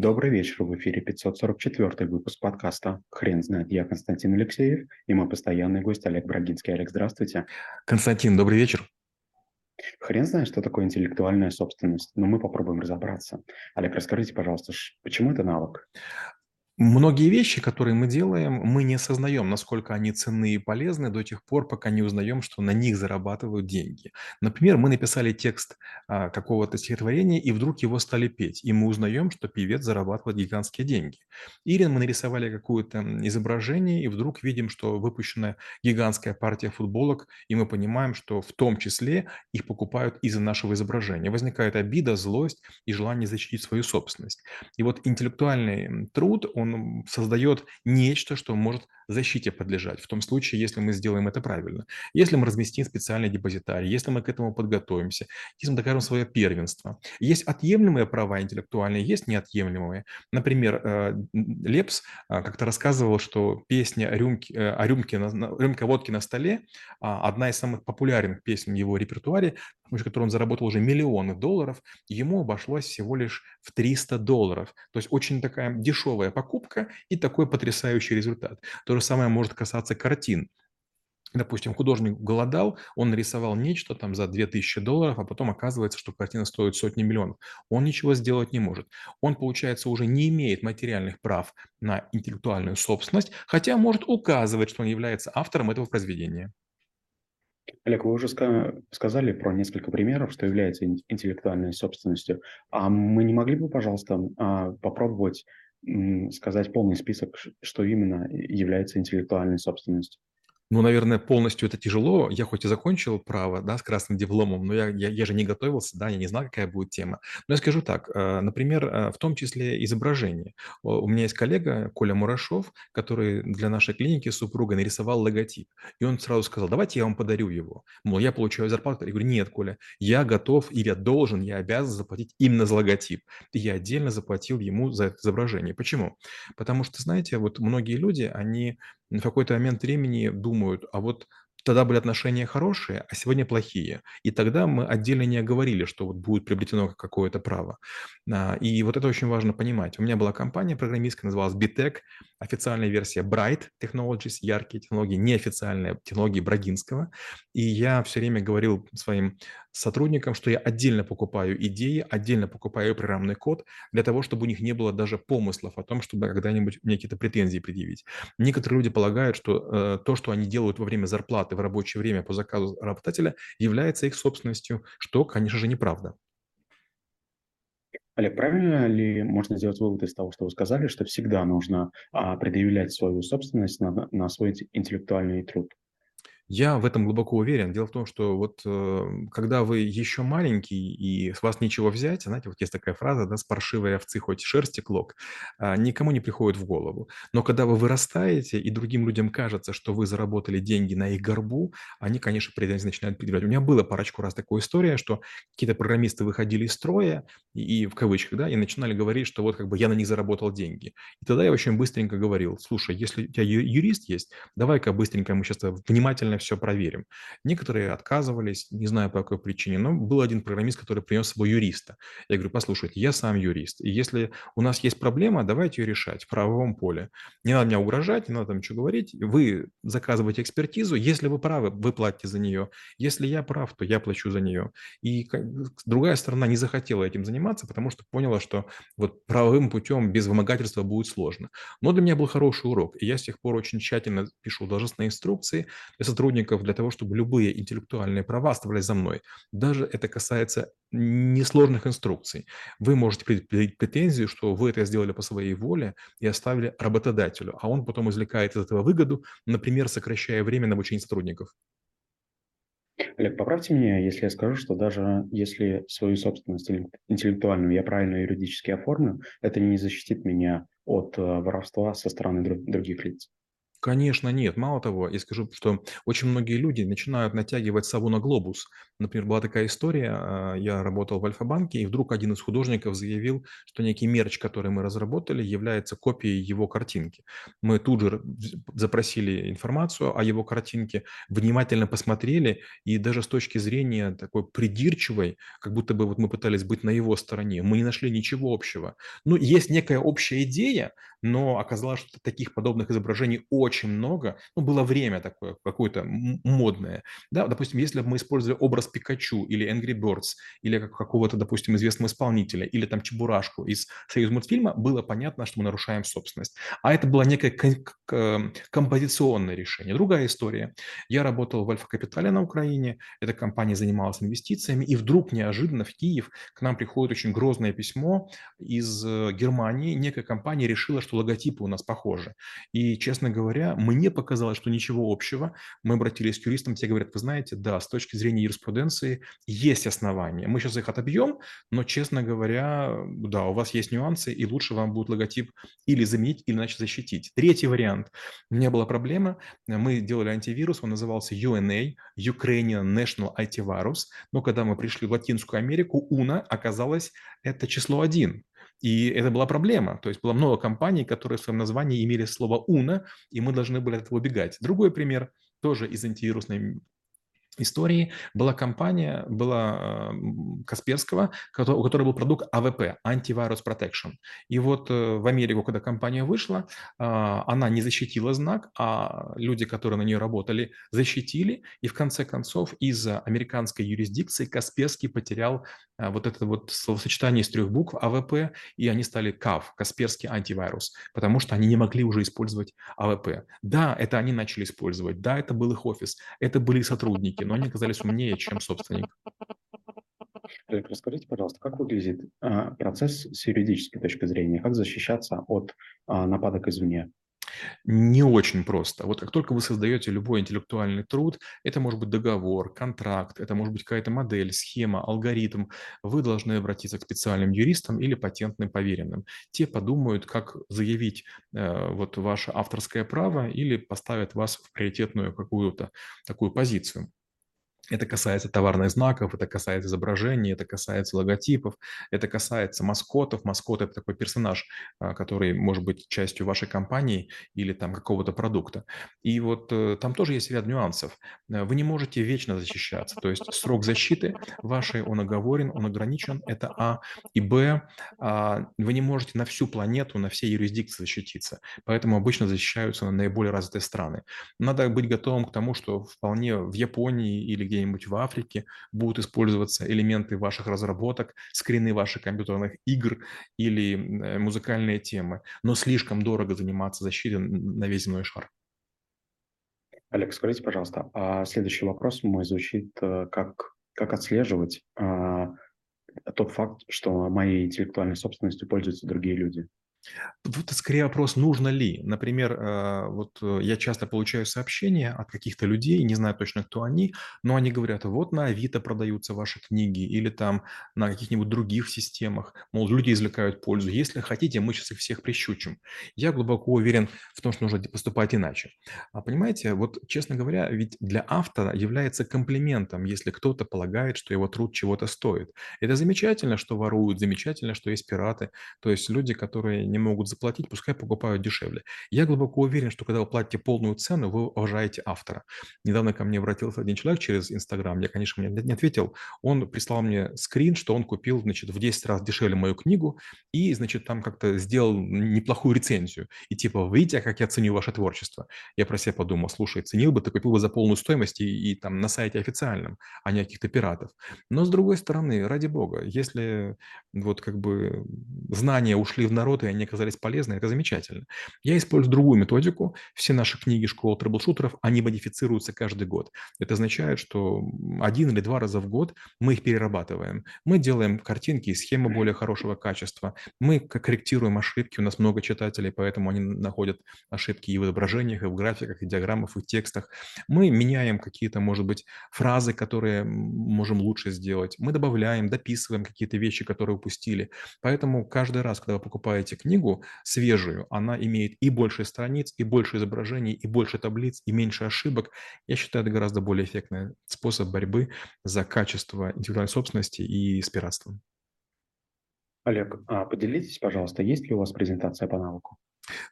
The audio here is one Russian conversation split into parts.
Добрый вечер, в эфире 544 выпуск подкаста «Хрен знает». Я Константин Алексеев и мой постоянный гость Олег Брагинский. Олег, здравствуйте. Константин, добрый вечер. Хрен знает, что такое интеллектуальная собственность, но мы попробуем разобраться. Олег, расскажите, пожалуйста, почему это навык? Многие вещи, которые мы делаем, мы не осознаем, насколько они ценны и полезны до тех пор, пока не узнаем, что на них зарабатывают деньги. Например, мы написали текст а, какого-то стихотворения, и вдруг его стали петь, и мы узнаем, что певец зарабатывает гигантские деньги. Или мы нарисовали какое-то изображение, и вдруг видим, что выпущена гигантская партия футболок, и мы понимаем, что в том числе их покупают из-за нашего изображения. Возникает обида, злость и желание защитить свою собственность. И вот интеллектуальный труд, он создает нечто, что может защите подлежать, в том случае, если мы сделаем это правильно. Если мы разместим специальный депозитарий, если мы к этому подготовимся, если мы докажем свое первенство. Есть отъемлемые права интеллектуальные, есть неотъемлемые. Например, э, Лепс э, как-то рассказывал, что песня о рюмке, э, о рюмке, рюмка водки на столе а, одна из самых популярных песен в его репертуаре, с которой он заработал уже миллионы долларов, ему обошлось всего лишь в 300 долларов. То есть очень такая дешевая покупка и такой потрясающий результат. То же самое может касаться картин. Допустим, художник голодал, он нарисовал нечто там за 2000 долларов, а потом оказывается, что картина стоит сотни миллионов. Он ничего сделать не может. Он, получается, уже не имеет материальных прав на интеллектуальную собственность, хотя может указывать, что он является автором этого произведения. Олег, вы уже сказали про несколько примеров, что является интеллектуальной собственностью. А мы не могли бы, пожалуйста, а, попробовать сказать полный список, что именно является интеллектуальной собственностью? Ну, наверное, полностью это тяжело. Я хоть и закончил право, да, с красным дипломом, но я, я, я же не готовился, да, я не знал, какая будет тема. Но я скажу так, э, например, э, в том числе изображение. У меня есть коллега Коля Мурашов, который для нашей клиники супруга нарисовал логотип. И он сразу сказал, давайте я вам подарю его. Мол, я получаю зарплату. Я говорю, нет, Коля, я готов или я должен, я обязан заплатить именно за логотип. И я отдельно заплатил ему за это изображение. Почему? Потому что, знаете, вот многие люди, они в какой-то момент времени думают, а вот тогда были отношения хорошие, а сегодня плохие. И тогда мы отдельно не оговорили, что вот будет приобретено какое-то право. А, и вот это очень важно понимать. У меня была компания программистская, называлась Bitec, официальная версия Bright Technologies, яркие технологии, неофициальная технологии Брагинского. И я все время говорил своим сотрудникам, что я отдельно покупаю идеи, отдельно покупаю программный код для того, чтобы у них не было даже помыслов о том, чтобы когда-нибудь мне какие-то претензии предъявить. Некоторые люди полагают, что э, то, что они делают во время зарплаты в рабочее время по заказу работодателя, является их собственностью, что, конечно же, неправда. Олег, правильно ли можно сделать вывод из того, что вы сказали, что всегда нужно а, предъявлять свою собственность на, на свой интеллектуальный труд? Я в этом глубоко уверен. Дело в том, что вот э, когда вы еще маленький и с вас нечего взять, знаете, вот есть такая фраза, да, с паршивой овцы хоть шерсти клок, а, никому не приходит в голову. Но когда вы вырастаете, и другим людям кажется, что вы заработали деньги на их горбу, они, конечно, претензии начинают предъявлять. У меня было парочку раз такая история, что какие-то программисты выходили из строя, и, и в кавычках, да, и начинали говорить, что вот как бы я на них заработал деньги. И тогда я очень быстренько говорил, слушай, если у тебя юрист есть, давай-ка быстренько мы сейчас внимательно все проверим. Некоторые отказывались, не знаю по какой причине, но был один программист, который принес с собой юриста. Я говорю, послушайте, я сам юрист, и если у нас есть проблема, давайте ее решать в правовом поле. Не надо меня угрожать, не надо там ничего говорить. Вы заказываете экспертизу, если вы правы, вы платите за нее. Если я прав, то я плачу за нее. И другая сторона не захотела этим заниматься, потому что поняла, что вот правовым путем без вымогательства будет сложно. Но для меня был хороший урок, и я с тех пор очень тщательно пишу должностные инструкции для сотрудников сотрудников для того, чтобы любые интеллектуальные права оставались за мной. Даже это касается несложных инструкций. Вы можете предъявить претензию, что вы это сделали по своей воле и оставили работодателю, а он потом извлекает из этого выгоду, например, сокращая время на обучение сотрудников. Олег, поправьте меня, если я скажу, что даже если свою собственность интеллектуальную я правильно юридически оформлю, это не защитит меня от э, воровства со стороны других лиц. Конечно, нет. Мало того, я скажу, что очень многие люди начинают натягивать сову на глобус. Например, была такая история, а, я работал в Альфа-банке, и вдруг один из художников заявил, что некий мерч, который мы разработали, является копией его картинки. Мы тут же запросили информацию о его картинке, внимательно посмотрели, и даже с точки зрения такой придирчивой, как будто бы вот мы пытались быть на его стороне, мы не нашли ничего общего. Ну, есть некая общая идея, но оказалось, что таких подобных изображений очень много. Ну, было время такое какое-то модное. Да, допустим, если бы мы использовали образ Пикачу или Angry Birds, или как какого-то, допустим, известного исполнителя, или там Чебурашку из союз мультфильма, было понятно, что мы нарушаем собственность. А это было некое композиционное решение. Другая история. Я работал в Альфа-Капитале на Украине, эта компания занималась инвестициями, и вдруг неожиданно в Киев к нам приходит очень грозное письмо из э, Германии. Некая компания решила, что логотипы у нас похожи. И, честно говоря, мне показалось, что ничего общего. Мы обратились к юристам, те говорят, вы знаете, да, с точки зрения юриспруденции есть основания. Мы сейчас их отобьем, но, честно говоря, да, у вас есть нюансы, и лучше вам будет логотип или заменить, или иначе защитить. Третий вариант. У меня была проблема. Мы делали антивирус, он назывался UNA, Ukrainian National Antivirus. Но когда мы пришли в Латинскую Америку, UNA оказалось это число один. И это была проблема. То есть было много компаний, которые в своем названии имели слово «уна», и мы должны были от этого убегать. Другой пример, тоже из антивирусной истории была компания, была Касперского, у которой был продукт АВП, Antivirus Protection. И вот э, в Америку, когда компания вышла, а, она не защитила знак, а люди, которые на нее работали, защитили. И в конце концов из-за американской юрисдикции Касперский потерял вот это вот словосочетание из трех букв АВП, и они стали КАВ, Касперский антивирус, потому что они не могли уже использовать АВП. Да, это они начали использовать, да, это был их офис, это были сотрудники, но они оказались умнее, чем собственник. Олег, расскажите, пожалуйста, как выглядит а, процесс с юридической точки зрения? Как защищаться от а, нападок извне? Не очень просто. Вот как только вы создаете любой интеллектуальный труд, это может быть договор, контракт, это может быть какая-то модель, схема, алгоритм, вы должны обратиться к специальным юристам или патентным поверенным. Те подумают, как заявить э, вот ваше авторское право или поставят вас в приоритетную какую-то такую позицию. Это касается товарных знаков, это касается изображений, это касается логотипов, это касается маскотов. Маскот – это такой персонаж, а, который может быть частью вашей компании или там какого-то продукта. И вот э, там тоже есть ряд нюансов. Э, вы не можете вечно защищаться. То есть срок защиты вашей, он оговорен, он ограничен. Это А. И Б. А, вы не можете на всю планету, на все юрисдикции защититься. Поэтому обычно защищаются наиболее развитые страны. Надо быть готовым к тому, что вполне в Японии или где где-нибудь в Африке будут использоваться элементы ваших разработок, скрины ваших компьютерных игр или э, музыкальные темы, но слишком дорого заниматься защитой на весь земной шар. Олег, скажите, пожалуйста, а следующий вопрос мой звучит, э, как, как отслеживать а, тот факт, что моей интеллектуальной собственностью пользуются другие люди? Тут скорее вопрос, нужно ли. Например, э, вот э, я часто получаю сообщения от каких-то людей, не знаю точно, кто они, но они говорят, вот на Авито продаются ваши книги или там на каких-нибудь других системах, мол, люди извлекают пользу. Если хотите, мы сейчас их всех прищучим. Я глубоко уверен в том, что нужно поступать иначе. А понимаете, вот честно говоря, ведь для автора является комплиментом, если кто-то полагает, что его труд чего-то стоит. Это замечательно, что воруют, замечательно, что есть пираты, то есть люди, которые не могут заплатить, пускай покупают дешевле. Я глубоко уверен, что когда вы платите полную цену, вы уважаете автора. Недавно ко мне обратился один человек через Инстаграм, я, конечно, мне не ответил, он прислал мне скрин, что он купил, значит, в 10 раз дешевле мою книгу и, значит, там как-то сделал неплохую рецензию. И типа, видите, как я ценю ваше творчество? Я про себя подумал, слушай, ценил бы, ты купил бы за полную стоимость и, и там на сайте официальном, а не каких-то пиратов. Но с другой стороны, ради бога, если вот как бы знания ушли в народ, и они оказались полезны, это замечательно. Я использую другую методику. Все наши книги школы трэблшутеров, они модифицируются каждый год. Это означает, что один или два раза в год мы их перерабатываем. Мы делаем картинки и схемы более хорошего качества. Мы корректируем ошибки. У нас много читателей, поэтому они находят ошибки и в изображениях, и в графиках, и в диаграммах, и в текстах. Мы меняем какие-то, может быть, фразы, которые можем лучше сделать. Мы добавляем, дописываем какие-то вещи, которые упустили. Поэтому каждый раз, когда вы покупаете книгу, книгу свежую, она имеет и больше страниц, и больше изображений, и больше таблиц, и меньше ошибок. Я считаю, это гораздо более эффектный способ борьбы за качество интеллектуальной собственности и с пиратством. Олег, а поделитесь, пожалуйста, есть ли у вас презентация по навыку?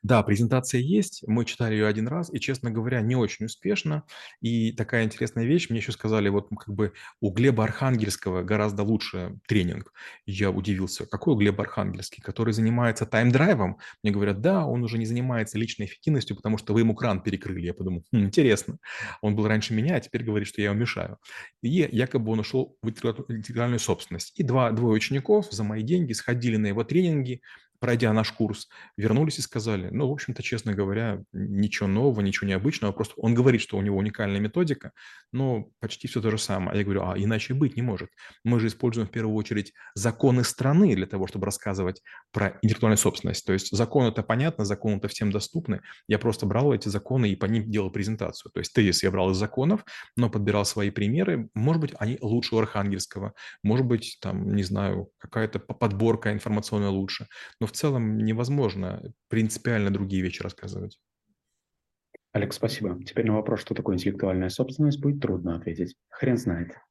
Да, презентация есть. Мы читали ее один раз, и, честно говоря, не очень успешно. И такая интересная вещь, мне еще сказали, вот как бы у Глеба Архангельского гораздо лучше тренинг. Я удивился, какой у Глеба Архангельский, который занимается тайм-драйвом? Мне говорят, да, он уже не занимается личной эффективностью, потому что вы ему кран перекрыли. Я подумал, хм, интересно. Он был раньше меня, а теперь говорит, что я ему мешаю. И якобы он ушел в интеллектуальную собственность. И два, двое учеников за мои деньги сходили на его тренинги, пройдя наш курс, вернулись и сказали, ну, в общем-то, честно говоря, ничего нового, ничего необычного, просто он говорит, что у него уникальная методика, но почти все то же самое. А я говорю, а иначе быть не может. Мы же используем в первую очередь законы страны для того, чтобы рассказывать про интеллектуальную собственность. То есть закон это понятно, закон это всем доступны. Я просто брал эти законы и по ним делал презентацию. То есть тезис я брал из законов, но подбирал свои примеры. Может быть, они лучше у Архангельского, может быть, там, не знаю, какая-то подборка информационная лучше. Но в целом невозможно принципиально другие вещи рассказывать. Олег, спасибо. Теперь на вопрос, что такое интеллектуальная собственность, будет трудно ответить. Хрен знает.